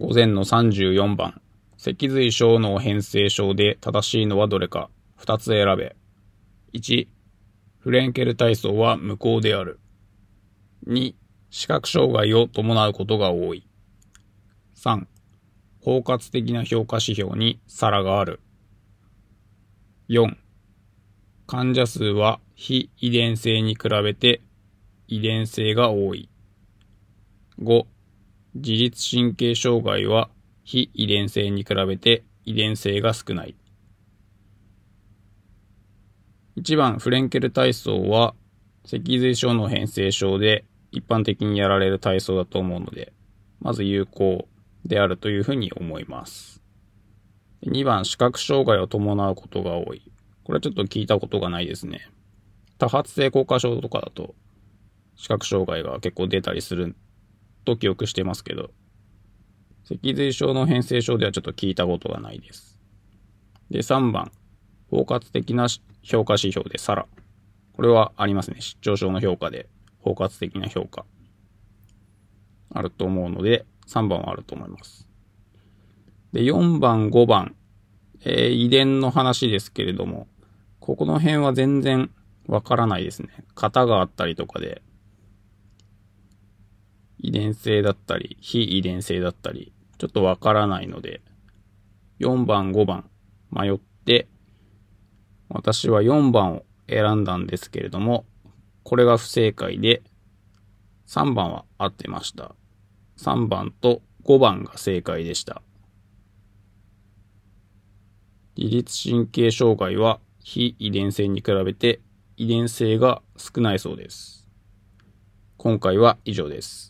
午前の34番。脊髄小脳変性症で正しいのはどれか。二つ選べ。1、フレンケル体操は無効である。2、視覚障害を伴うことが多い。3、包括的な評価指標に差がある。4、患者数は非遺伝性に比べて遺伝性が多い。5、自律神経障害は非遺伝性に比べて遺伝性が少ない。1番、フレンケル体操は脊髄症の変性症で一般的にやられる体操だと思うので、まず有効であるというふうに思います。2番、視覚障害を伴うことが多い。これはちょっと聞いたことがないですね。多発性硬化症とかだと視覚障害が結構出たりすると記憶してますけど、脊髄症の変性症ではちょっと聞いたことがないです。で、3番、包括的な評価指標でサラ。これはありますね。失調症の評価で包括的な評価。あると思うので、3番はあると思います。で、4番、5番、えー、遺伝の話ですけれども、ここの辺は全然わからないですね。型があったりとかで、遺伝性だったり、非遺伝性だったり、ちょっとわからないので、4番、5番迷って、私は4番を選んだんですけれども、これが不正解で、3番は合ってました。3番と5番が正解でした。自律神経障害は非遺伝性に比べて遺伝性が少ないそうです。今回は以上です。